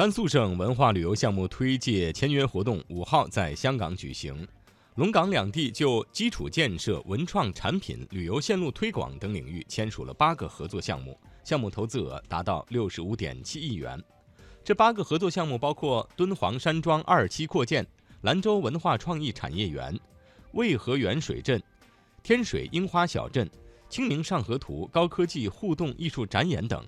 甘肃省文化旅游项目推介签约活动五号在香港举行。龙港两地就基础建设文创产品旅游线路推广等领域签署了八个合作项目项目投资额达到六十五点七亿元。这八个合作项目包括敦煌山庄二期扩建兰州文化创意产业园渭河源水镇天水樱花小镇清明上河图高科技互动艺术展演等